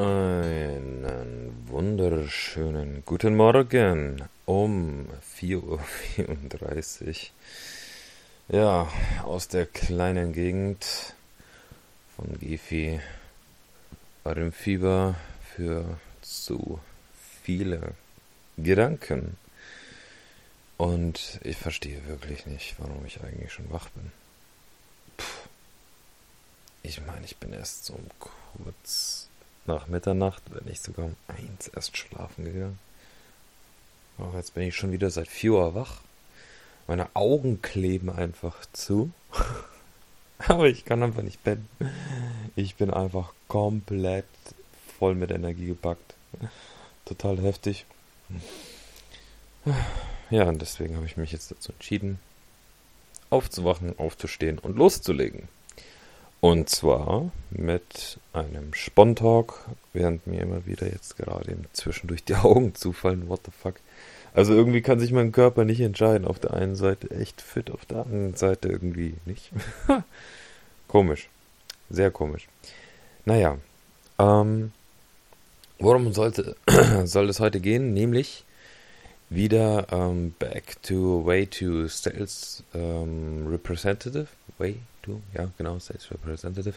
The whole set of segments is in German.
Einen wunderschönen guten Morgen um 4.34 Uhr. Ja, aus der kleinen Gegend von Gefi bei dem Fieber für zu viele Gedanken. Und ich verstehe wirklich nicht, warum ich eigentlich schon wach bin. Puh. Ich meine, ich bin erst so kurz nach Mitternacht, wenn nicht sogar um eins erst schlafen gegangen. Oh, jetzt bin ich schon wieder seit 4 Uhr wach. Meine Augen kleben einfach zu. Aber ich kann einfach nicht pennen. Ich bin einfach komplett voll mit Energie gepackt. Total heftig. Ja, und deswegen habe ich mich jetzt dazu entschieden, aufzuwachen, aufzustehen und loszulegen. Und zwar mit einem Spontalk, während mir immer wieder jetzt gerade zwischendurch die Augen zufallen. What the fuck? Also irgendwie kann sich mein Körper nicht entscheiden. Auf der einen Seite echt fit, auf der anderen Seite irgendwie nicht. komisch. Sehr komisch. Naja. Ähm, worum sollte, soll es heute gehen? Nämlich wieder ähm, back to way to sales ähm, representative. Way to, ja, genau, Sales Representative.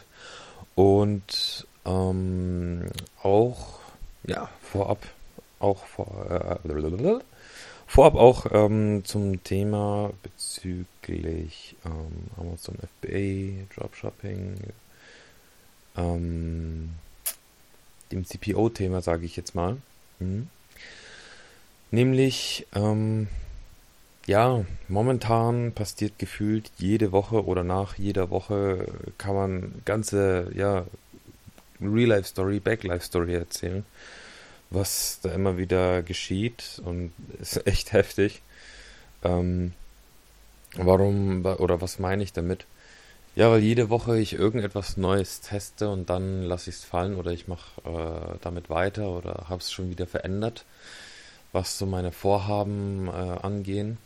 Und ähm, auch, ja, vorab, auch vor, äh, vorab auch ähm, zum Thema bezüglich ähm, Amazon FBA, Dropshipping, ähm, dem CPO-Thema, sage ich jetzt mal. Mhm. Nämlich, ähm, ja, momentan passiert gefühlt jede Woche oder nach jeder Woche kann man ganze, ja, Real-Life-Story, Back-Life-Story erzählen, was da immer wieder geschieht und ist echt heftig. Ähm, warum oder was meine ich damit? Ja, weil jede Woche ich irgendetwas Neues teste und dann lasse ich es fallen oder ich mache äh, damit weiter oder habe es schon wieder verändert, was so meine Vorhaben äh, angehen.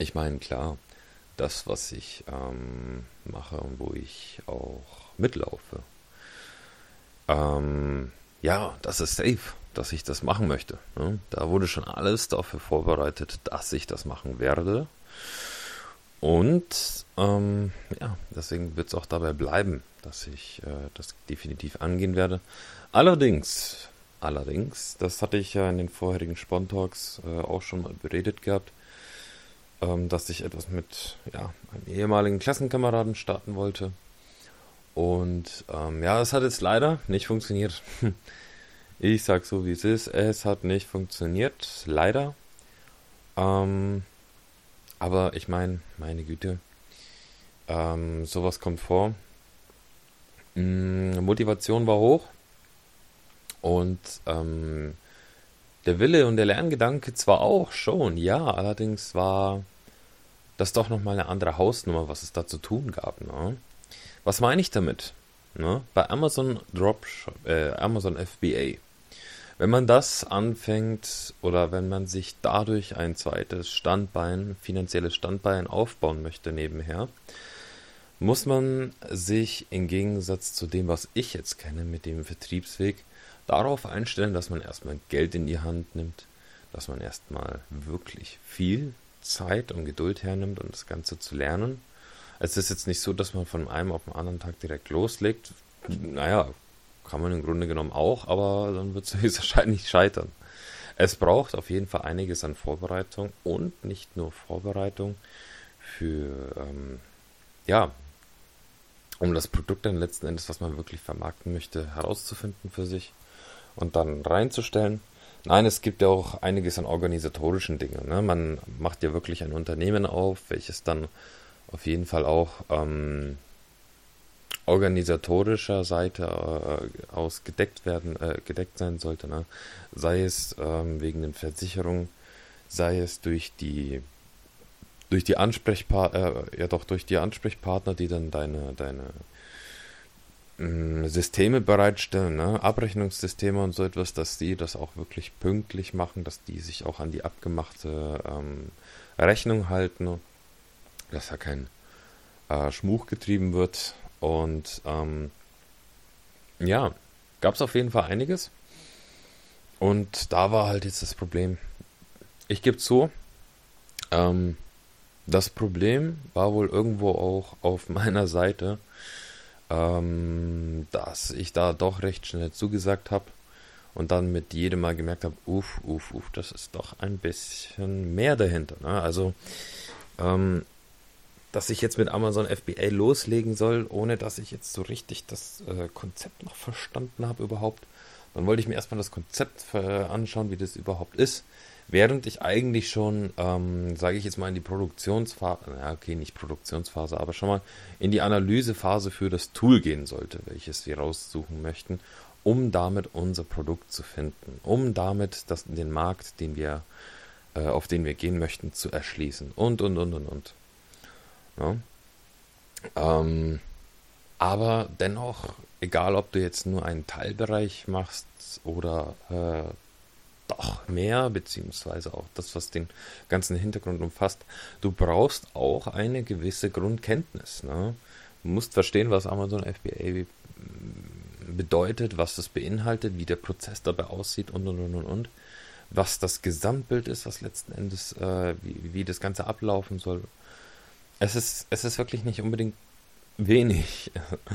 Ich meine, klar, das, was ich ähm, mache und wo ich auch mitlaufe, ähm, ja, das ist safe, dass ich das machen möchte. Ne? Da wurde schon alles dafür vorbereitet, dass ich das machen werde. Und ähm, ja, deswegen wird es auch dabei bleiben, dass ich äh, das definitiv angehen werde. Allerdings, allerdings, das hatte ich ja in den vorherigen Spontalks äh, auch schon mal beredet gehabt, ähm, dass ich etwas mit ja, einem ehemaligen Klassenkameraden starten wollte. Und ähm, ja, es hat jetzt leider nicht funktioniert. ich sag so, wie es ist. Es hat nicht funktioniert, leider. Ähm, aber ich meine, meine Güte, ähm, sowas kommt vor. Mm, Motivation war hoch und ähm, der Wille und der Lerngedanke zwar auch schon, ja, allerdings war das doch nochmal eine andere Hausnummer, was es da zu tun gab. Ne? Was meine ich damit? Ne? Bei Amazon Dropshop, äh, Amazon FBA. Wenn man das anfängt oder wenn man sich dadurch ein zweites Standbein, finanzielles Standbein aufbauen möchte nebenher, muss man sich im Gegensatz zu dem, was ich jetzt kenne mit dem Vertriebsweg, darauf einstellen, dass man erstmal Geld in die Hand nimmt, dass man erstmal wirklich viel Zeit und Geduld hernimmt, um das Ganze zu lernen. Es ist jetzt nicht so, dass man von einem auf den anderen Tag direkt loslegt. Naja, kann man im Grunde genommen auch, aber dann wird es wahrscheinlich scheitern. Es braucht auf jeden Fall einiges an Vorbereitung und nicht nur Vorbereitung für, ähm, ja, um das Produkt dann letzten Endes, was man wirklich vermarkten möchte, herauszufinden für sich und dann reinzustellen. Nein, es gibt ja auch einiges an organisatorischen Dingen. Ne? Man macht ja wirklich ein Unternehmen auf, welches dann auf jeden Fall auch ähm, organisatorischer Seite äh, aus gedeckt werden, äh, gedeckt sein sollte. Ne? Sei es ähm, wegen den Versicherungen, sei es durch die durch die Ansprechpartner, äh, ja doch durch die Ansprechpartner, die dann deine deine Systeme bereitstellen, ne? Abrechnungssysteme und so etwas, dass die das auch wirklich pünktlich machen, dass die sich auch an die abgemachte ähm, Rechnung halten, dass da kein äh, Schmuch getrieben wird. Und ähm, ja, gab es auf jeden Fall einiges. Und da war halt jetzt das Problem. Ich gebe zu, ähm, das Problem war wohl irgendwo auch auf meiner Seite, ähm, dass ich da doch recht schnell zugesagt habe und dann mit jedem Mal gemerkt habe, uff, uff, uff, das ist doch ein bisschen mehr dahinter. Ne? Also, ähm, dass ich jetzt mit Amazon FBA loslegen soll, ohne dass ich jetzt so richtig das äh, Konzept noch verstanden habe überhaupt. Dann wollte ich mir erstmal das Konzept äh, anschauen, wie das überhaupt ist. Während ich eigentlich schon, ähm, sage ich jetzt mal, in die Produktionsphase, ja, okay, nicht Produktionsphase, aber schon mal in die Analysephase für das Tool gehen sollte, welches wir raussuchen möchten, um damit unser Produkt zu finden, um damit das, den Markt, den wir, äh, auf den wir gehen möchten, zu erschließen und, und, und, und, und. Ja. Ähm, aber dennoch, egal ob du jetzt nur einen Teilbereich machst oder äh, doch mehr, beziehungsweise auch das, was den ganzen Hintergrund umfasst. Du brauchst auch eine gewisse Grundkenntnis. Ne? Du musst verstehen, was Amazon FBA bedeutet, was das beinhaltet, wie der Prozess dabei aussieht und und und und und. Was das Gesamtbild ist, was letzten Endes, äh, wie, wie das Ganze ablaufen soll. Es ist, es ist wirklich nicht unbedingt wenig.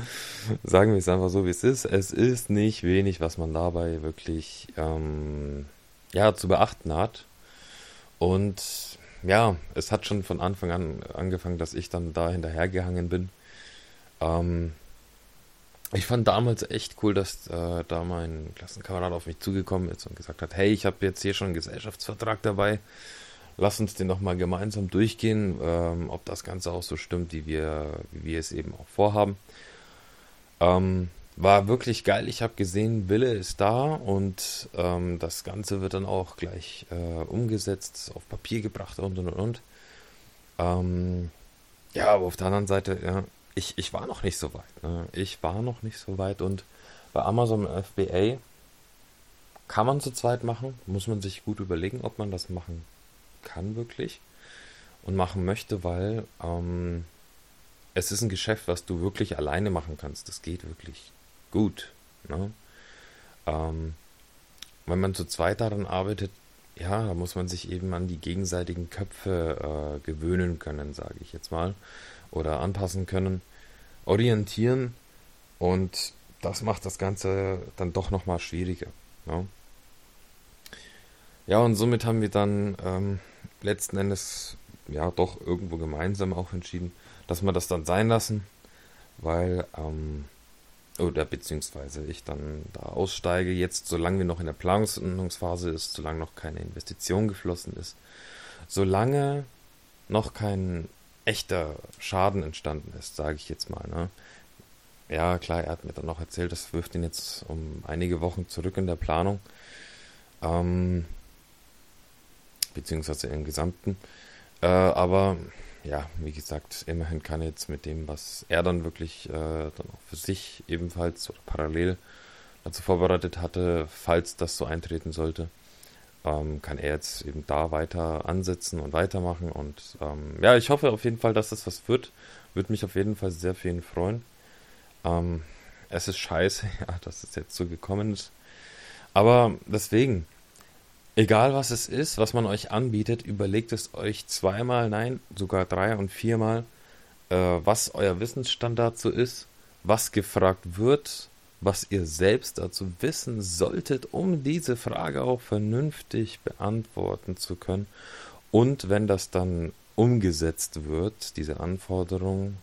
Sagen wir es einfach so, wie es ist. Es ist nicht wenig, was man dabei wirklich ähm, ja, zu beachten hat. Und ja, es hat schon von Anfang an angefangen, dass ich dann da hinterhergehangen bin. Ähm, ich fand damals echt cool, dass äh, da mein Klassenkamerad auf mich zugekommen ist und gesagt hat, hey, ich habe jetzt hier schon einen Gesellschaftsvertrag dabei. Lass uns den nochmal gemeinsam durchgehen, ähm, ob das Ganze auch so stimmt, wie wir, wie wir es eben auch vorhaben. Ähm, war wirklich geil. Ich habe gesehen, Wille ist da und ähm, das Ganze wird dann auch gleich äh, umgesetzt, auf Papier gebracht und und und. Ähm, ja, aber auf der anderen Seite, ja, ich, ich war noch nicht so weit. Ne? Ich war noch nicht so weit und bei Amazon FBA kann man zu zweit machen, muss man sich gut überlegen, ob man das machen kann wirklich und machen möchte, weil ähm, es ist ein Geschäft, was du wirklich alleine machen kannst. Das geht wirklich gut. Ne? Ähm, wenn man zu zweit daran arbeitet, ja, da muss man sich eben an die gegenseitigen Köpfe äh, gewöhnen können, sage ich jetzt mal, oder anpassen können, orientieren und das macht das Ganze dann doch nochmal schwieriger. Ne? Ja, und somit haben wir dann ähm, letzten Endes ja doch irgendwo gemeinsam auch entschieden, dass wir das dann sein lassen, weil ähm, oder beziehungsweise ich dann da aussteige, jetzt solange wir noch in der Planungsphase ist, solange noch keine Investition geflossen ist, solange noch kein echter Schaden entstanden ist, sage ich jetzt mal. Ne? Ja, klar, er hat mir dann noch erzählt, das wirft ihn jetzt um einige Wochen zurück in der Planung, ähm, beziehungsweise im Gesamten. Äh, aber ja, wie gesagt, immerhin kann jetzt mit dem, was er dann wirklich äh, dann auch für sich ebenfalls oder parallel dazu vorbereitet hatte, falls das so eintreten sollte, ähm, kann er jetzt eben da weiter ansetzen und weitermachen. Und ähm, ja, ich hoffe auf jeden Fall, dass das was wird. Würde mich auf jeden Fall sehr für ihn freuen. Ähm, es ist scheiße, ja, dass es jetzt so gekommen ist. Aber deswegen, Egal was es ist, was man euch anbietet, überlegt es euch zweimal, nein, sogar drei und viermal, äh, was euer Wissensstand dazu ist, was gefragt wird, was ihr selbst dazu wissen solltet, um diese Frage auch vernünftig beantworten zu können. Und wenn das dann umgesetzt wird, diese Anforderung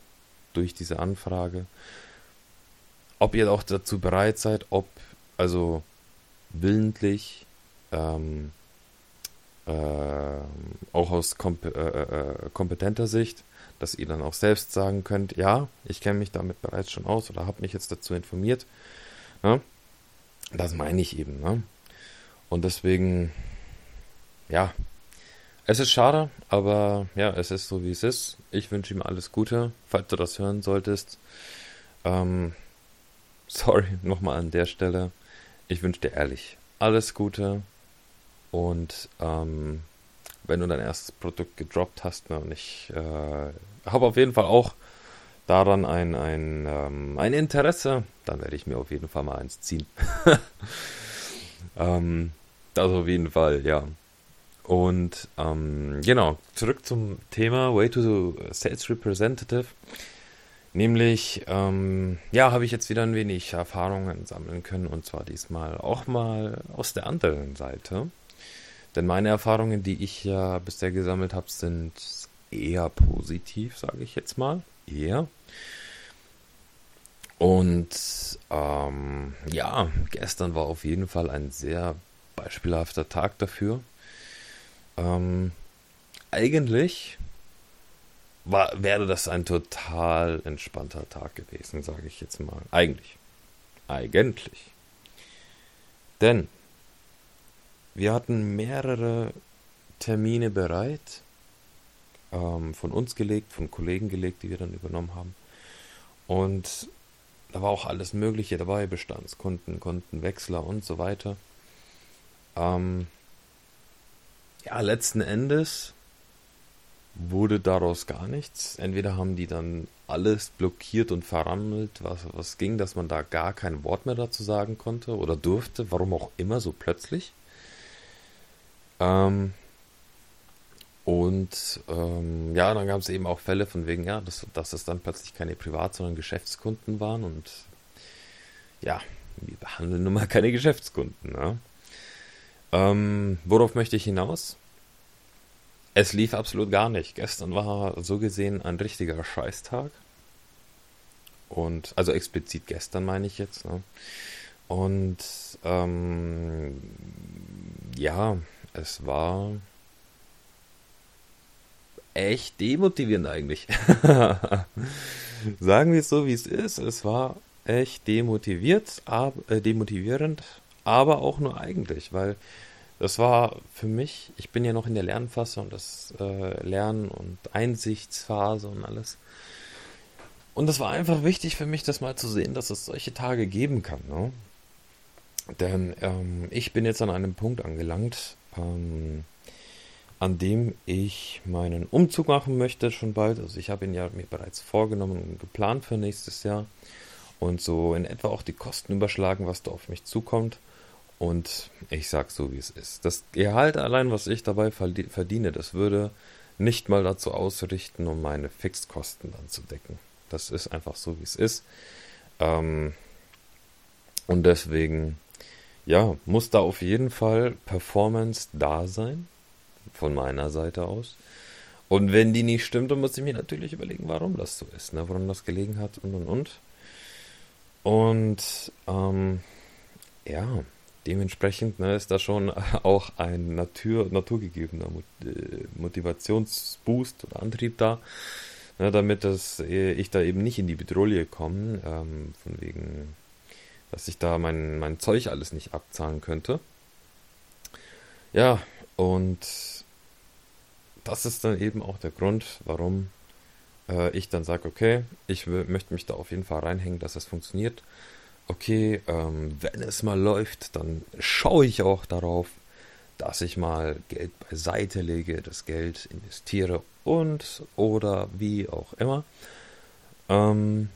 durch diese Anfrage, ob ihr auch dazu bereit seid, ob also willentlich ähm, äh, auch aus komp äh, äh, kompetenter Sicht, dass ihr dann auch selbst sagen könnt, ja, ich kenne mich damit bereits schon aus oder habe mich jetzt dazu informiert. Ne? Das meine ich eben. Ne? Und deswegen, ja, es ist schade, aber ja, es ist so, wie es ist. Ich wünsche ihm alles Gute, falls du das hören solltest. Ähm, sorry nochmal an der Stelle. Ich wünsche dir ehrlich alles Gute, und ähm, wenn du dein erstes Produkt gedroppt hast, ne, und ich äh, habe auf jeden Fall auch daran ein, ein, ähm, ein Interesse, dann werde ich mir auf jeden Fall mal eins ziehen. ähm, das auf jeden Fall, ja. Und ähm, genau, zurück zum Thema Way to Sales Representative. Nämlich, ähm, ja, habe ich jetzt wieder ein wenig Erfahrungen sammeln können und zwar diesmal auch mal aus der anderen Seite. Denn meine Erfahrungen, die ich ja bisher gesammelt habe, sind eher positiv, sage ich jetzt mal. Eher. Und ähm, ja, gestern war auf jeden Fall ein sehr beispielhafter Tag dafür. Ähm, eigentlich war, wäre das ein total entspannter Tag gewesen, sage ich jetzt mal. Eigentlich. Eigentlich. Denn wir hatten mehrere Termine bereit, ähm, von uns gelegt, von Kollegen gelegt, die wir dann übernommen haben. Und da war auch alles Mögliche dabei, Bestandskunden, Kontenwechsler und so weiter. Ähm, ja, letzten Endes wurde daraus gar nichts. Entweder haben die dann alles blockiert und verrammelt, was, was ging, dass man da gar kein Wort mehr dazu sagen konnte oder durfte, warum auch immer so plötzlich. Ähm, und ähm, ja, dann gab es eben auch Fälle von wegen, ja, dass, dass es dann plötzlich keine Privat-, sondern Geschäftskunden waren und ja, wir behandeln nun mal keine Geschäftskunden. Ne? Ähm, worauf möchte ich hinaus? Es lief absolut gar nicht. Gestern war so gesehen ein richtiger Scheißtag. Und, also explizit gestern meine ich jetzt. Ne? Und ähm, ja, es war echt demotivierend eigentlich. Sagen wir es so, wie es ist. Es war echt demotiviert, ab, äh, demotivierend, aber auch nur eigentlich, weil das war für mich, ich bin ja noch in der Lernphase und das äh, Lernen und Einsichtsphase und alles. Und es war einfach wichtig für mich, das mal zu sehen, dass es solche Tage geben kann. Ne? Denn ähm, ich bin jetzt an einem Punkt angelangt, ähm, an dem ich meinen Umzug machen möchte schon bald. Also ich habe ihn ja mir bereits vorgenommen und geplant für nächstes Jahr und so in etwa auch die Kosten überschlagen, was da auf mich zukommt. Und ich sag so, wie es ist. Das Gehalt allein, was ich dabei verdiene, das würde nicht mal dazu ausrichten, um meine Fixkosten dann zu decken. Das ist einfach so, wie es ist. Ähm, und deswegen, ja, muss da auf jeden Fall Performance da sein. Von meiner Seite aus. Und wenn die nicht stimmt, dann muss ich mir natürlich überlegen, warum das so ist, ne? warum das gelegen hat und und und. Und ähm, ja, dementsprechend ne, ist da schon auch ein Natur, naturgegebener äh, Motivationsboost oder Antrieb da, ne, damit das, äh, ich da eben nicht in die Bedrohung komme, ähm, von wegen, dass ich da mein, mein Zeug alles nicht abzahlen könnte. Ja, und das ist dann eben auch der Grund, warum äh, ich dann sage, okay, ich möchte mich da auf jeden Fall reinhängen, dass das funktioniert okay, ähm, wenn es mal läuft, dann schaue ich auch darauf, dass ich mal Geld beiseite lege, das Geld investiere und oder wie auch immer. Ähm,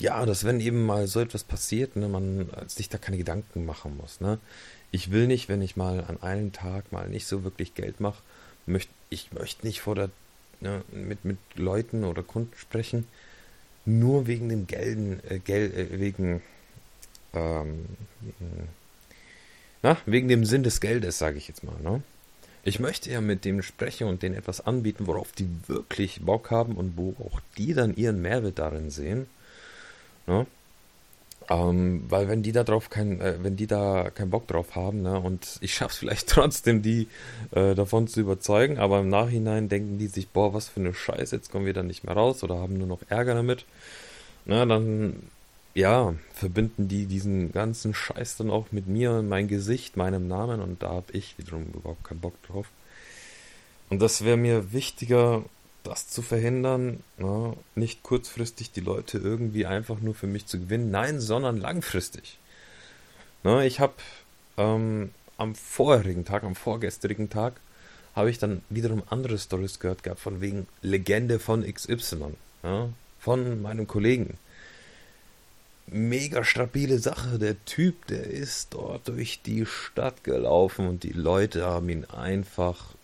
ja, dass wenn eben mal so etwas passiert, ne, man sich da keine Gedanken machen muss. Ne? Ich will nicht, wenn ich mal an einem Tag mal nicht so wirklich Geld mache, möcht, ich möchte nicht vor der, ne, mit, mit Leuten oder Kunden sprechen, nur wegen dem Gelden, äh, Geld, äh, wegen ähm, na, wegen dem Sinn des Geldes, sage ich jetzt mal. Ne? Ich möchte ja mit dem sprechen und denen etwas anbieten, worauf die wirklich Bock haben und wo auch die dann ihren Mehrwert darin sehen. Ne? Ähm, weil wenn die da drauf kein, äh, wenn die da keinen Bock drauf haben, ne, und ich schaff's vielleicht trotzdem, die äh, davon zu überzeugen, aber im Nachhinein denken die sich, boah, was für eine Scheiße, jetzt kommen wir da nicht mehr raus oder haben nur noch Ärger damit, ne, dann ja, verbinden die diesen ganzen Scheiß dann auch mit mir, mein Gesicht, meinem Namen und da habe ich wiederum überhaupt keinen Bock drauf. Und das wäre mir wichtiger, das zu verhindern, na, ne, nicht kurzfristig die Leute irgendwie einfach nur für mich zu gewinnen, nein, sondern langfristig. Na, ne, ich habe ähm, am vorherigen Tag, am vorgestrigen Tag, habe ich dann wiederum andere Stories gehört gehabt, von wegen Legende von XY. Ja? von meinem Kollegen. Mega stabile Sache. Der Typ, der ist dort durch die Stadt gelaufen und die Leute haben ihn einfach,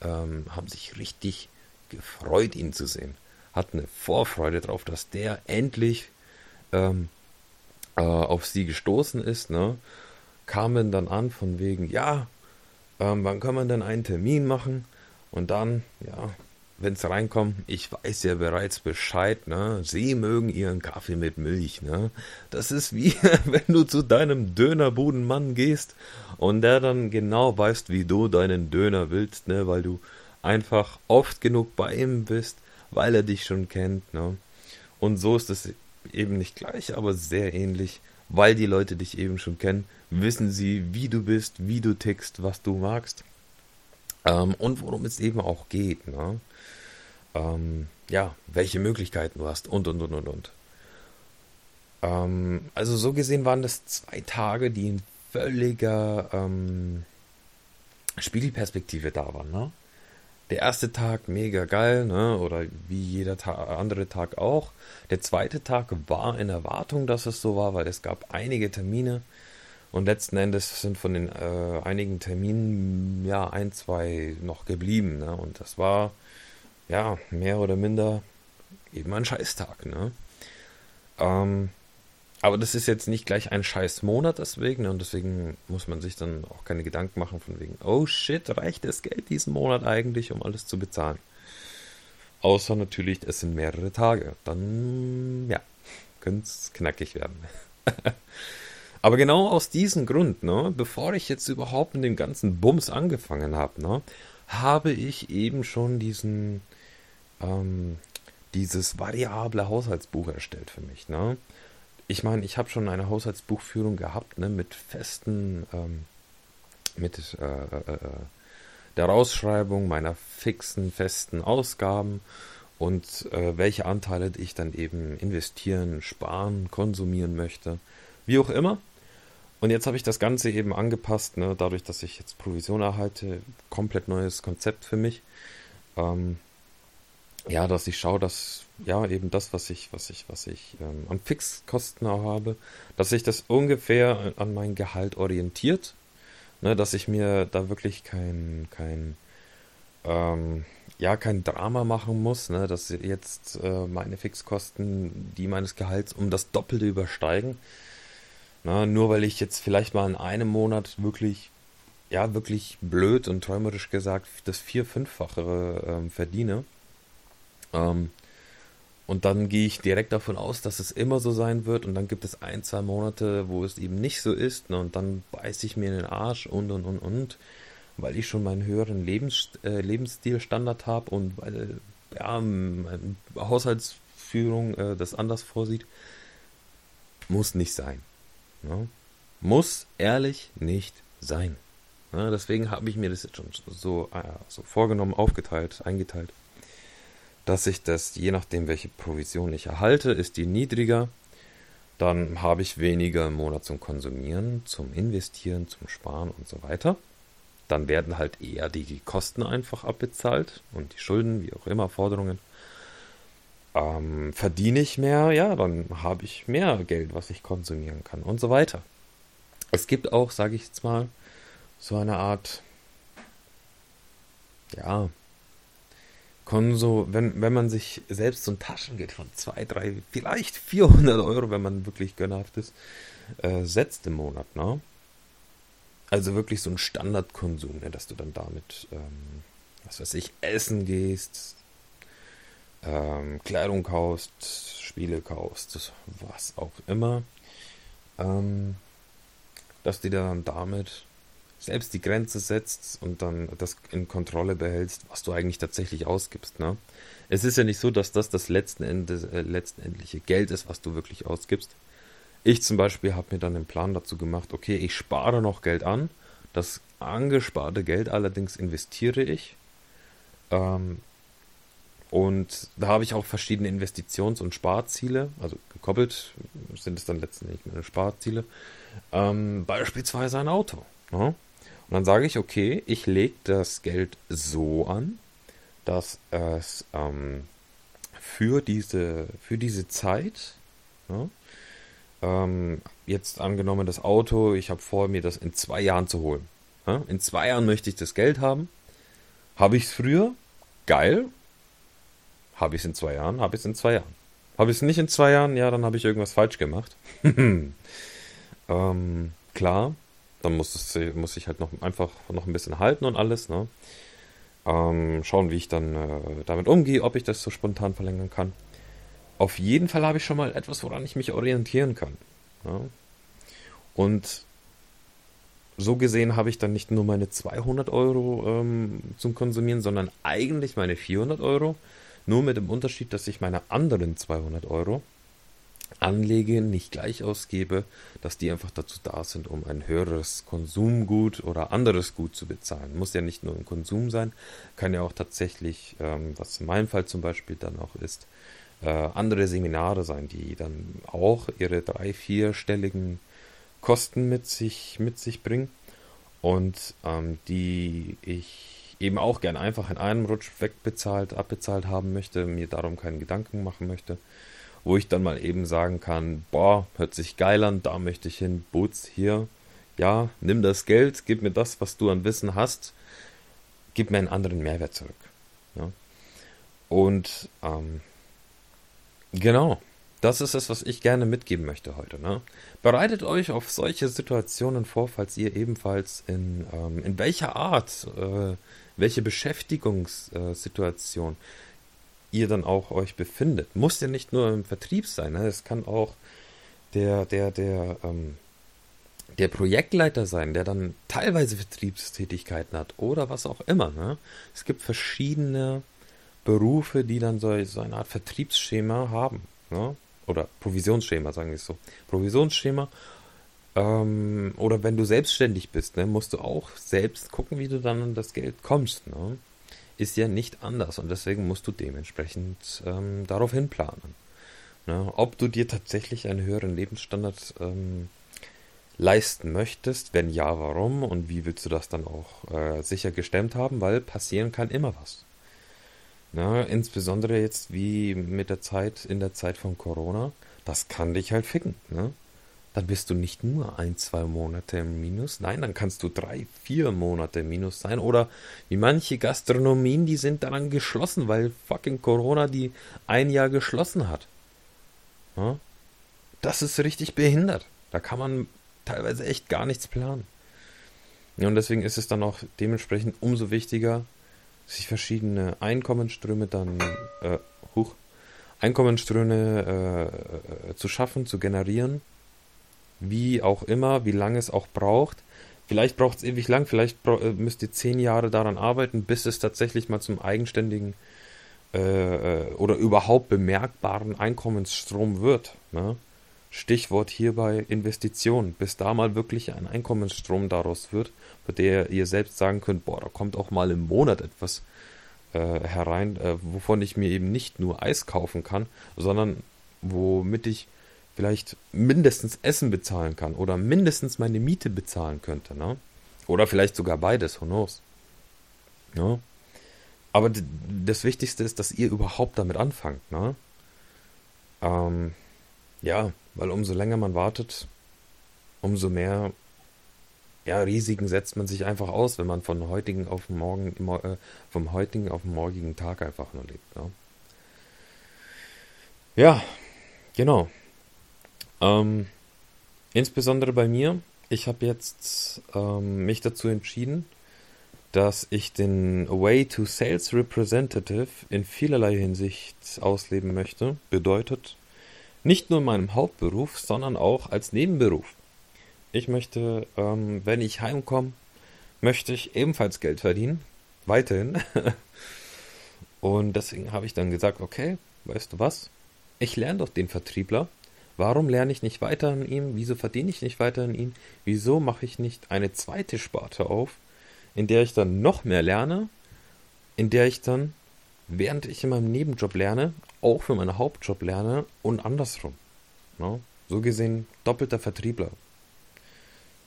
ähm, haben sich richtig gefreut, ihn zu sehen. Hat eine Vorfreude drauf, dass der endlich ähm, äh, auf sie gestoßen ist, ne? Kamen dann an von wegen, ja, ähm, wann kann man denn einen Termin machen? Und dann, ja, wenn es reinkommt, ich weiß ja bereits Bescheid, ne? Sie mögen ihren Kaffee mit Milch, ne? Das ist wie, wenn du zu deinem Dönerbudenmann gehst und der dann genau weiß, wie du deinen Döner willst, ne? Weil du einfach oft genug bei ihm bist, weil er dich schon kennt, ne? Und so ist es eben nicht gleich, aber sehr ähnlich, weil die Leute dich eben schon kennen, wissen sie, wie du bist, wie du tickst, was du magst ähm, und worum es eben auch geht. Ne? Ähm, ja, welche Möglichkeiten du hast und und und und und. Ähm, also so gesehen waren das zwei Tage, die in völliger ähm, Spiegelperspektive da waren. Ne? Der erste Tag mega geil, ne? oder wie jeder Ta andere Tag auch. Der zweite Tag war in Erwartung, dass es so war, weil es gab einige Termine und letzten Endes sind von den äh, einigen Terminen ja ein, zwei noch geblieben. Ne? Und das war ja mehr oder minder eben ein Scheißtag. Ne? Ähm, aber das ist jetzt nicht gleich ein scheiß Monat deswegen ne? und deswegen muss man sich dann auch keine Gedanken machen von wegen, oh shit, reicht das Geld diesen Monat eigentlich, um alles zu bezahlen? Außer natürlich, es sind mehrere Tage. Dann, ja, könnte es knackig werden. Aber genau aus diesem Grund, ne, bevor ich jetzt überhaupt mit dem ganzen Bums angefangen habe, ne, habe ich eben schon diesen, ähm, dieses variable Haushaltsbuch erstellt für mich. Ne? Ich meine, ich habe schon eine Haushaltsbuchführung gehabt, ne, mit festen, ähm, mit äh, äh, äh, der Rausschreibung meiner fixen, festen Ausgaben und äh, welche Anteile ich dann eben investieren, sparen, konsumieren möchte, wie auch immer. Und jetzt habe ich das Ganze eben angepasst, ne, dadurch, dass ich jetzt Provision erhalte, komplett neues Konzept für mich. Ähm, ja, dass ich schaue, dass ja eben das, was ich, was ich, was ich ähm, an Fixkosten habe, dass sich das ungefähr an mein Gehalt orientiert, ne, dass ich mir da wirklich kein, kein, ähm, ja, kein Drama machen muss, ne, dass jetzt äh, meine Fixkosten die meines Gehalts um das Doppelte übersteigen. Na, nur weil ich jetzt vielleicht mal in einem Monat wirklich, ja, wirklich blöd und träumerisch gesagt das vier-, fünffache ähm, verdiene ähm, und dann gehe ich direkt davon aus, dass es immer so sein wird. Und dann gibt es ein, zwei Monate, wo es eben nicht so ist. Ne? Und dann beiße ich mir in den Arsch und, und, und, und. Weil ich schon meinen höheren Lebens, äh, Lebensstilstandard habe und weil ja, meine Haushaltsführung äh, das anders vorsieht. Muss nicht sein. Ne? Muss ehrlich nicht sein. Ne? Deswegen habe ich mir das jetzt schon so, äh, so vorgenommen, aufgeteilt, eingeteilt dass ich das, je nachdem, welche Provision ich erhalte, ist die niedriger. Dann habe ich weniger im Monat zum Konsumieren, zum Investieren, zum Sparen und so weiter. Dann werden halt eher die Kosten einfach abbezahlt und die Schulden, wie auch immer, Forderungen. Ähm, verdiene ich mehr, ja, dann habe ich mehr Geld, was ich konsumieren kann und so weiter. Es gibt auch, sage ich jetzt mal, so eine Art, ja, Konso, wenn, wenn man sich selbst so ein Taschengeld von 2, 3, vielleicht 400 Euro, wenn man wirklich gönnerhaft ist, äh, setzt im Monat, ne? Also wirklich so ein Standardkonsum, ne, dass du dann damit, ähm, was weiß ich, essen gehst, ähm, Kleidung kaufst, Spiele kaufst, was auch immer, ähm, dass du dann damit selbst die Grenze setzt und dann das in Kontrolle behältst, was du eigentlich tatsächlich ausgibst. Ne? Es ist ja nicht so, dass das das letzten Ende, äh, letztendliche Geld ist, was du wirklich ausgibst. Ich zum Beispiel habe mir dann einen Plan dazu gemacht, okay, ich spare noch Geld an, das angesparte Geld allerdings investiere ich. Ähm, und da habe ich auch verschiedene Investitions- und Sparziele, also gekoppelt sind es dann letztendlich meine Sparziele. Ähm, beispielsweise ein Auto. Ne? Und dann sage ich, okay, ich lege das Geld so an, dass es ähm, für diese, für diese Zeit. Ja? Ähm, jetzt angenommen das Auto, ich habe vor, mir das in zwei Jahren zu holen. Ja? In zwei Jahren möchte ich das Geld haben. Habe ich es früher? Geil. Habe ich es in zwei Jahren? Habe ich es in zwei Jahren. Habe ich es nicht in zwei Jahren? Ja, dann habe ich irgendwas falsch gemacht. ähm, klar, dann muss, es, muss ich halt noch einfach noch ein bisschen halten und alles. Ne? Ähm, schauen, wie ich dann äh, damit umgehe, ob ich das so spontan verlängern kann. Auf jeden Fall habe ich schon mal etwas, woran ich mich orientieren kann. Ja? Und so gesehen habe ich dann nicht nur meine 200 Euro ähm, zum Konsumieren, sondern eigentlich meine 400 Euro. Nur mit dem Unterschied, dass ich meine anderen 200 Euro anlege, nicht gleich ausgebe, dass die einfach dazu da sind, um ein höheres Konsumgut oder anderes Gut zu bezahlen. Muss ja nicht nur ein Konsum sein, kann ja auch tatsächlich, ähm, was in meinem Fall zum Beispiel dann auch ist, äh, andere Seminare sein, die dann auch ihre drei, vierstelligen Kosten mit sich, mit sich bringen und ähm, die ich eben auch gern einfach in einem Rutsch wegbezahlt, abbezahlt haben möchte, mir darum keinen Gedanken machen möchte wo ich dann mal eben sagen kann, boah, hört sich geil an, da möchte ich hin, Boots hier, ja, nimm das Geld, gib mir das, was du an Wissen hast, gib mir einen anderen Mehrwert zurück. Ja? Und ähm, genau, das ist es, was ich gerne mitgeben möchte heute. Ne? Bereitet euch auf solche Situationen vor, falls ihr ebenfalls in, ähm, in welcher Art, äh, welche Beschäftigungssituation, ihr dann auch euch befindet. Muss ja nicht nur im Vertrieb sein, ne? es kann auch der, der, der, ähm, der Projektleiter sein, der dann teilweise Vertriebstätigkeiten hat oder was auch immer. Ne? Es gibt verschiedene Berufe, die dann so, so eine Art Vertriebsschema haben. Ne? Oder Provisionsschema, sagen wir es so. Provisionsschema. Ähm, oder wenn du selbstständig bist, ne, musst du auch selbst gucken, wie du dann an das Geld kommst. Ne? Ist ja nicht anders und deswegen musst du dementsprechend ähm, darauf hinplanen. Ne? Ob du dir tatsächlich einen höheren Lebensstandard ähm, leisten möchtest, wenn ja, warum und wie willst du das dann auch äh, sicher gestemmt haben, weil passieren kann immer was. Ne? Insbesondere jetzt wie mit der Zeit, in der Zeit von Corona, das kann dich halt ficken. Ne? Dann bist du nicht nur ein, zwei Monate im Minus, nein, dann kannst du drei, vier Monate im Minus sein. Oder wie manche Gastronomien, die sind daran geschlossen, weil fucking Corona die ein Jahr geschlossen hat. Ja? Das ist richtig behindert. Da kann man teilweise echt gar nichts planen. Ja, und deswegen ist es dann auch dementsprechend umso wichtiger, sich verschiedene Einkommensströme dann, äh, hoch, Einkommensströme äh, äh, zu schaffen, zu generieren wie auch immer, wie lange es auch braucht. Vielleicht braucht es ewig lang, vielleicht äh, müsst ihr zehn Jahre daran arbeiten, bis es tatsächlich mal zum eigenständigen äh, äh, oder überhaupt bemerkbaren Einkommensstrom wird. Ne? Stichwort hierbei Investitionen, bis da mal wirklich ein Einkommensstrom daraus wird, bei der ihr selbst sagen könnt, boah, da kommt auch mal im Monat etwas äh, herein, äh, wovon ich mir eben nicht nur Eis kaufen kann, sondern womit ich vielleicht mindestens Essen bezahlen kann oder mindestens meine Miete bezahlen könnte, ne? Oder vielleicht sogar beides, who knows. Ja? Aber das Wichtigste ist, dass ihr überhaupt damit anfangt, ne? Ähm, ja, weil umso länger man wartet, umso mehr ja, Risiken setzt man sich einfach aus, wenn man von heutigen auf morgen, äh, vom heutigen auf den morgigen Tag einfach nur lebt. Ne? Ja, genau. Ähm, insbesondere bei mir, ich habe jetzt ähm, mich dazu entschieden, dass ich den Way to Sales Representative in vielerlei Hinsicht ausleben möchte. Bedeutet, nicht nur in meinem Hauptberuf, sondern auch als Nebenberuf. Ich möchte, ähm, wenn ich heimkomme, möchte ich ebenfalls Geld verdienen. Weiterhin. Und deswegen habe ich dann gesagt, okay, weißt du was? Ich lerne doch den Vertriebler Warum lerne ich nicht weiter an ihm? Wieso verdiene ich nicht weiter an ihm? Wieso mache ich nicht eine zweite Sparte auf, in der ich dann noch mehr lerne, in der ich dann, während ich in meinem Nebenjob lerne, auch für meinen Hauptjob lerne und andersrum. No? So gesehen doppelter Vertriebler.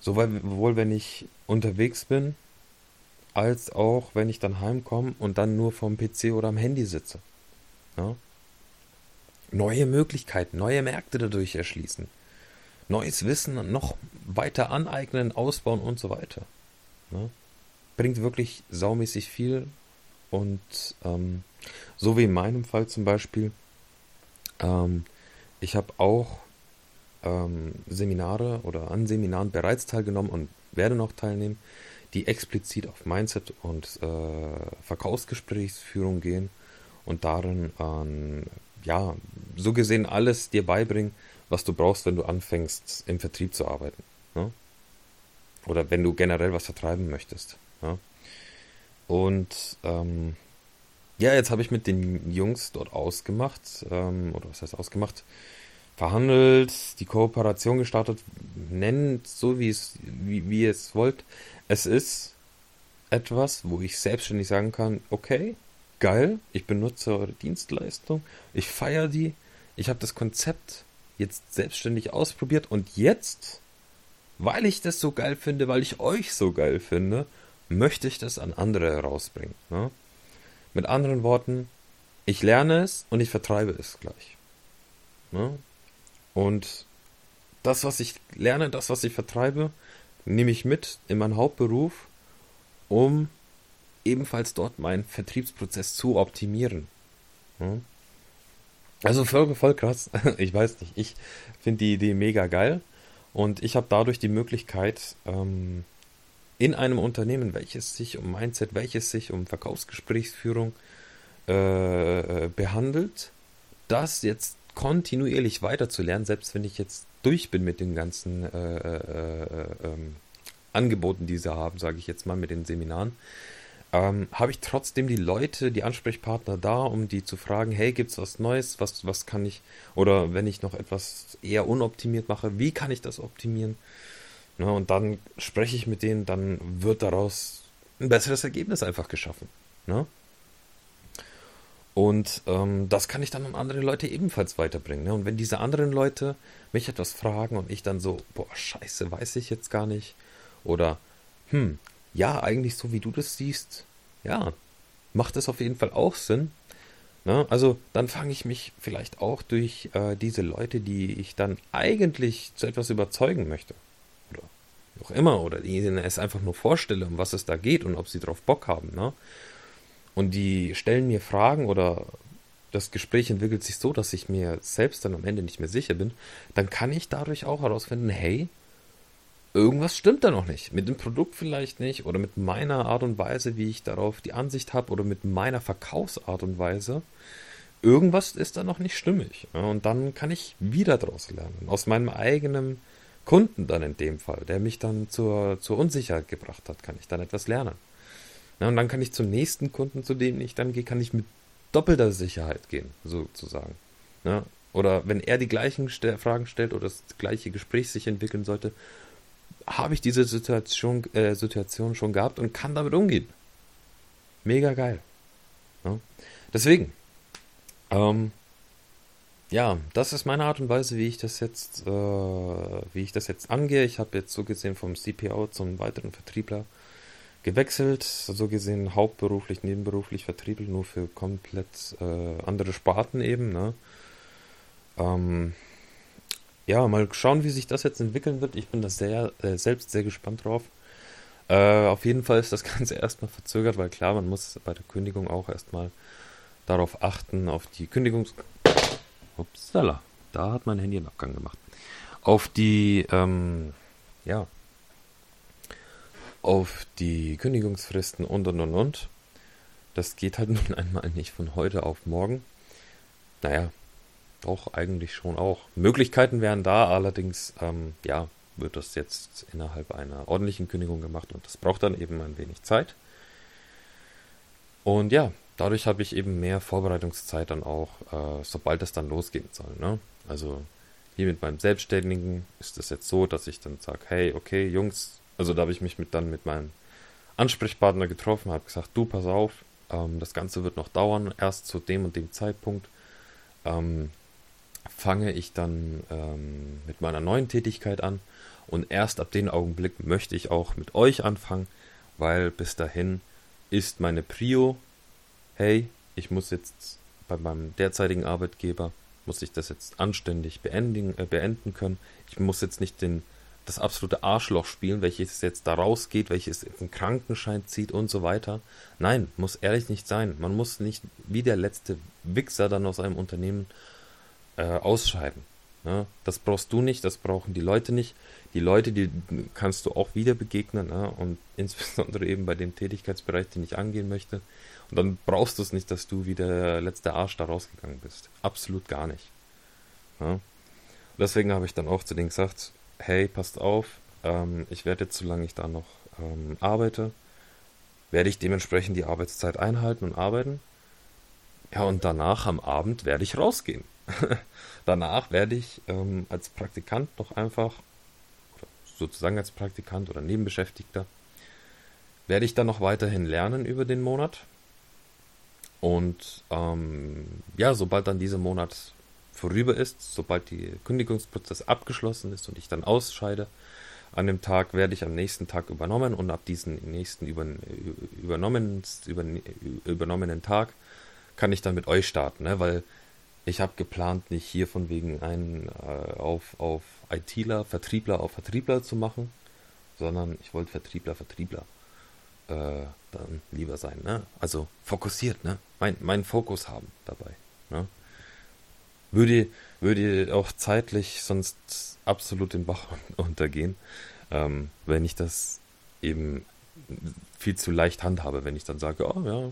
Sowohl wenn ich unterwegs bin, als auch wenn ich dann heimkomme und dann nur vom PC oder am Handy sitze. No? Neue Möglichkeiten, neue Märkte dadurch erschließen, neues Wissen noch weiter aneignen, ausbauen und so weiter. Ne? Bringt wirklich saumäßig viel und ähm, so wie in meinem Fall zum Beispiel, ähm, ich habe auch ähm, Seminare oder an Seminaren bereits teilgenommen und werde noch teilnehmen, die explizit auf Mindset und äh, Verkaufsgesprächsführung gehen und darin an, ja, so gesehen alles dir beibringen, was du brauchst, wenn du anfängst, im Vertrieb zu arbeiten. Ne? Oder wenn du generell was vertreiben möchtest. Ne? Und ähm, ja, jetzt habe ich mit den Jungs dort ausgemacht, ähm, oder was heißt ausgemacht, verhandelt, die Kooperation gestartet, nennt so, wie es, wie, wie ihr es wollt. Es ist etwas, wo ich selbstständig sagen kann, okay, geil, ich benutze eure Dienstleistung, ich feiere die, ich habe das Konzept jetzt selbstständig ausprobiert und jetzt, weil ich das so geil finde, weil ich euch so geil finde, möchte ich das an andere herausbringen. Ne? Mit anderen Worten, ich lerne es und ich vertreibe es gleich. Ne? Und das, was ich lerne, das, was ich vertreibe, nehme ich mit in meinen Hauptberuf, um ebenfalls dort meinen Vertriebsprozess zu optimieren. Ne? Also voll, voll krass. Ich weiß nicht. Ich finde die Idee mega geil. Und ich habe dadurch die Möglichkeit, ähm, in einem Unternehmen, welches sich um Mindset, welches sich um Verkaufsgesprächsführung äh, äh, behandelt, das jetzt kontinuierlich weiterzulernen, selbst wenn ich jetzt durch bin mit den ganzen äh, äh, äh ähm, Angeboten, die sie haben, sage ich jetzt mal, mit den Seminaren, ähm, habe ich trotzdem die Leute, die Ansprechpartner da, um die zu fragen, hey, gibt es was Neues, was, was kann ich, oder wenn ich noch etwas eher unoptimiert mache, wie kann ich das optimieren? Ne, und dann spreche ich mit denen, dann wird daraus ein besseres Ergebnis einfach geschaffen. Ne? Und ähm, das kann ich dann an andere Leute ebenfalls weiterbringen. Ne? Und wenn diese anderen Leute mich etwas fragen und ich dann so, boah, scheiße, weiß ich jetzt gar nicht. Oder, hm, ja, eigentlich so wie du das siehst, ja, macht es auf jeden Fall auch Sinn. Ne? Also dann fange ich mich vielleicht auch durch äh, diese Leute, die ich dann eigentlich zu etwas überzeugen möchte, oder auch immer, oder ihnen es einfach nur vorstelle, um was es da geht und ob sie drauf Bock haben. Ne? Und die stellen mir Fragen oder das Gespräch entwickelt sich so, dass ich mir selbst dann am Ende nicht mehr sicher bin, dann kann ich dadurch auch herausfinden, hey, irgendwas stimmt da noch nicht. Mit dem Produkt vielleicht nicht oder mit meiner Art und Weise, wie ich darauf die Ansicht habe oder mit meiner Verkaufsart und Weise. Irgendwas ist da noch nicht stimmig. Und dann kann ich wieder daraus lernen. Aus meinem eigenen Kunden dann in dem Fall, der mich dann zur, zur Unsicherheit gebracht hat, kann ich dann etwas lernen. und dann kann ich zum nächsten Kunden, zu dem ich dann gehe, kann ich mit doppelter Sicherheit gehen, sozusagen. Oder wenn er die gleichen Fragen stellt oder das gleiche Gespräch sich entwickeln sollte, habe ich diese Situation, äh, Situation schon gehabt und kann damit umgehen. Mega geil. Ja. Deswegen, ähm, ja, das ist meine Art und Weise, wie ich das jetzt, äh, wie ich das jetzt angehe. Ich habe jetzt so gesehen vom CPO zum weiteren Vertriebler gewechselt, so gesehen hauptberuflich, nebenberuflich Vertriebler, nur für komplett äh, andere Sparten eben. Ne? Ähm, ja, mal schauen, wie sich das jetzt entwickeln wird. Ich bin da sehr, äh, selbst sehr gespannt drauf. Äh, auf jeden Fall ist das Ganze erstmal verzögert, weil klar, man muss bei der Kündigung auch erstmal darauf achten, auf die Kündigungs... Upsala, da hat mein Handy einen Abgang gemacht. Auf die, ähm, ja, auf die Kündigungsfristen und und und und. Das geht halt nun einmal nicht von heute auf morgen. Naja, doch, eigentlich schon auch. Möglichkeiten wären da, allerdings, ähm, ja, wird das jetzt innerhalb einer ordentlichen Kündigung gemacht und das braucht dann eben ein wenig Zeit. Und ja, dadurch habe ich eben mehr Vorbereitungszeit dann auch, äh, sobald es dann losgehen soll. Ne? Also hier mit meinem Selbstständigen ist es jetzt so, dass ich dann sage, hey, okay, Jungs, also da habe ich mich mit, dann mit meinem Ansprechpartner getroffen, habe gesagt, du, pass auf, ähm, das Ganze wird noch dauern, erst zu dem und dem Zeitpunkt. Ähm, fange ich dann ähm, mit meiner neuen Tätigkeit an und erst ab dem Augenblick möchte ich auch mit euch anfangen, weil bis dahin ist meine Prio, hey, ich muss jetzt bei meinem derzeitigen Arbeitgeber muss ich das jetzt anständig beenden, äh, beenden können. Ich muss jetzt nicht den, das absolute Arschloch spielen, welches jetzt da rausgeht, welches einen Krankenschein zieht und so weiter. Nein, muss ehrlich nicht sein. Man muss nicht wie der letzte Wichser dann aus einem Unternehmen äh, ausscheiden. Ja, das brauchst du nicht, das brauchen die Leute nicht. Die Leute, die kannst du auch wieder begegnen ja, und insbesondere eben bei dem Tätigkeitsbereich, den ich angehen möchte. Und dann brauchst du es nicht, dass du wie der letzte Arsch da rausgegangen bist. Absolut gar nicht. Ja. Deswegen habe ich dann auch zu denen gesagt, hey, passt auf, ähm, ich werde jetzt, solange ich da noch ähm, arbeite, werde ich dementsprechend die Arbeitszeit einhalten und arbeiten. Ja, und danach am Abend werde ich rausgehen. danach werde ich ähm, als Praktikant noch einfach, sozusagen als Praktikant oder Nebenbeschäftigter, werde ich dann noch weiterhin lernen über den Monat. Und ähm, ja, sobald dann dieser Monat vorüber ist, sobald der Kündigungsprozess abgeschlossen ist und ich dann ausscheide, an dem Tag werde ich am nächsten Tag übernommen und ab diesem nächsten über, übernommen, über, übernommenen Tag kann ich dann mit euch starten, ne? weil ich habe geplant, nicht hier von wegen einen äh, auf, auf ITler, Vertriebler auf Vertriebler zu machen, sondern ich wollte Vertriebler, Vertriebler äh, dann lieber sein. Ne? Also fokussiert, ne? Mein, meinen Fokus haben dabei. Ne? Würde, würde auch zeitlich sonst absolut den Bach untergehen, ähm, wenn ich das eben viel zu leicht handhabe, wenn ich dann sage, oh ja,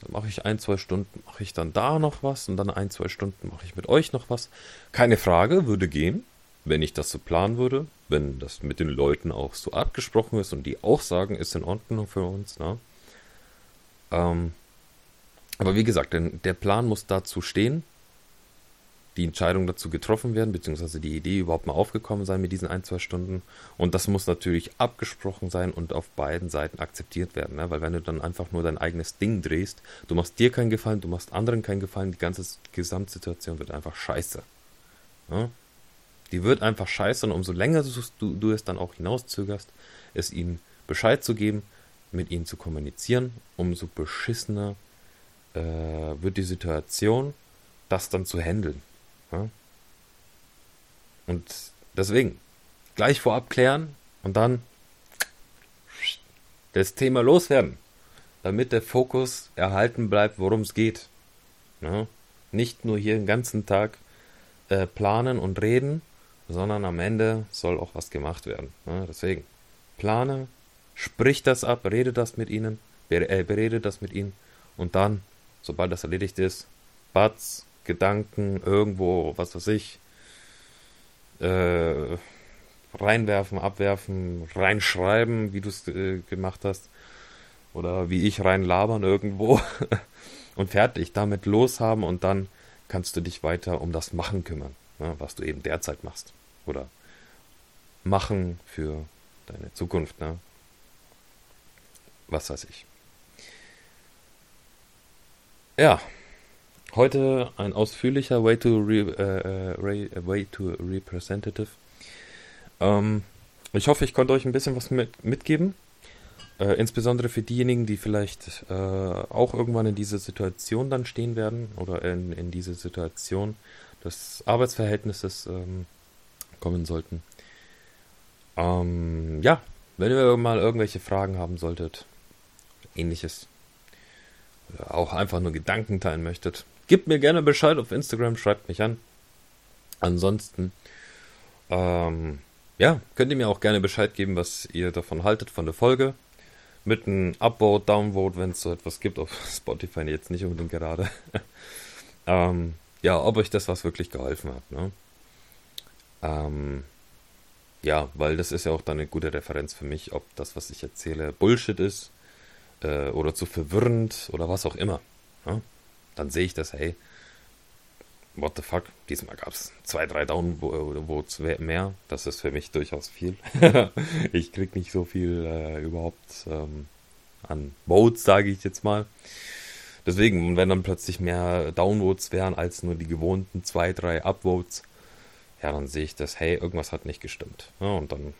dann mache ich ein, zwei Stunden, mache ich dann da noch was und dann ein, zwei Stunden mache ich mit euch noch was. Keine Frage, würde gehen, wenn ich das so planen würde, wenn das mit den Leuten auch so abgesprochen ist und die auch sagen, ist in Ordnung für uns. Ne? Ähm, aber wie gesagt, denn der Plan muss dazu stehen, die Entscheidung dazu getroffen werden, beziehungsweise die Idee überhaupt mal aufgekommen sein mit diesen ein, zwei Stunden. Und das muss natürlich abgesprochen sein und auf beiden Seiten akzeptiert werden. Ne? Weil wenn du dann einfach nur dein eigenes Ding drehst, du machst dir keinen Gefallen, du machst anderen keinen Gefallen, die ganze Gesamtsituation wird einfach scheiße. Ne? Die wird einfach scheiße und umso länger du, du es dann auch hinauszögerst, es ihnen Bescheid zu geben, mit ihnen zu kommunizieren, umso beschissener äh, wird die Situation, das dann zu handeln. Ja? Und deswegen, gleich vorab klären und dann das Thema loswerden, damit der Fokus erhalten bleibt, worum es geht. Ja? Nicht nur hier den ganzen Tag äh, planen und reden, sondern am Ende soll auch was gemacht werden. Ja? Deswegen, plane, sprich das ab, rede das mit ihnen, äh, berede das mit ihnen und dann, sobald das erledigt ist, batz, Gedanken irgendwo, was weiß ich, äh, reinwerfen, abwerfen, reinschreiben, wie du es äh, gemacht hast. Oder wie ich reinlabern irgendwo. und fertig, damit loshaben und dann kannst du dich weiter um das Machen kümmern, ne, was du eben derzeit machst. Oder machen für deine Zukunft, ne? Was weiß ich. Ja, Heute ein ausführlicher Way to, re, äh, äh way to Representative. Ähm, ich hoffe, ich konnte euch ein bisschen was mit, mitgeben. Äh, insbesondere für diejenigen, die vielleicht äh, auch irgendwann in dieser Situation dann stehen werden oder in, in diese Situation des Arbeitsverhältnisses ähm, kommen sollten. Ähm, ja, wenn ihr mal irgendwelche Fragen haben solltet, ähnliches, auch einfach nur Gedanken teilen möchtet, Gebt mir gerne Bescheid auf Instagram, schreibt mich an. Ansonsten, ähm, ja, könnt ihr mir auch gerne Bescheid geben, was ihr davon haltet von der Folge. Mit einem Upvote, Downvote, wenn es so etwas gibt auf Spotify, jetzt nicht unbedingt gerade. ähm, ja, ob euch das was wirklich geholfen hat. Ne? Ähm, ja, weil das ist ja auch dann eine gute Referenz für mich, ob das, was ich erzähle, Bullshit ist äh, oder zu verwirrend oder was auch immer. Ne? Dann sehe ich das, hey, what the fuck, diesmal gab es zwei, drei Downvotes mehr. Das ist für mich durchaus viel. ich krieg nicht so viel äh, überhaupt ähm, an Votes, sage ich jetzt mal. Deswegen, wenn dann plötzlich mehr Downvotes wären als nur die gewohnten zwei, drei Upvotes, ja, dann sehe ich das, hey, irgendwas hat nicht gestimmt. Ja, und dann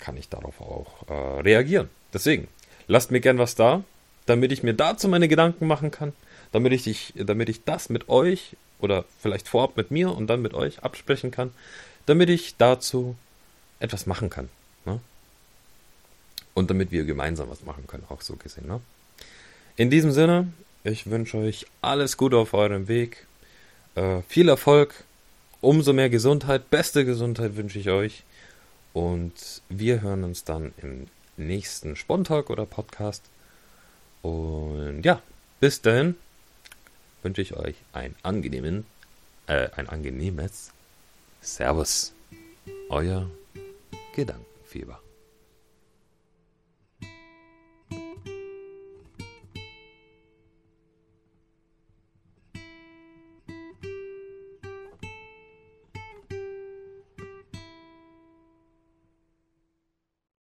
kann ich darauf auch äh, reagieren. Deswegen, lasst mir gern was da, damit ich mir dazu meine Gedanken machen kann damit ich, dich, damit ich das mit euch oder vielleicht vorab mit mir und dann mit euch absprechen kann, damit ich dazu etwas machen kann. Ne? Und damit wir gemeinsam was machen können, auch so gesehen. Ne? In diesem Sinne, ich wünsche euch alles Gute auf eurem Weg, äh, viel Erfolg, umso mehr Gesundheit, beste Gesundheit wünsche ich euch. Und wir hören uns dann im nächsten Spontalk oder Podcast. Und ja, bis dahin wünsche ich euch einen angenehmen, äh, ein angenehmes Servus. Euer Gedankenfieber.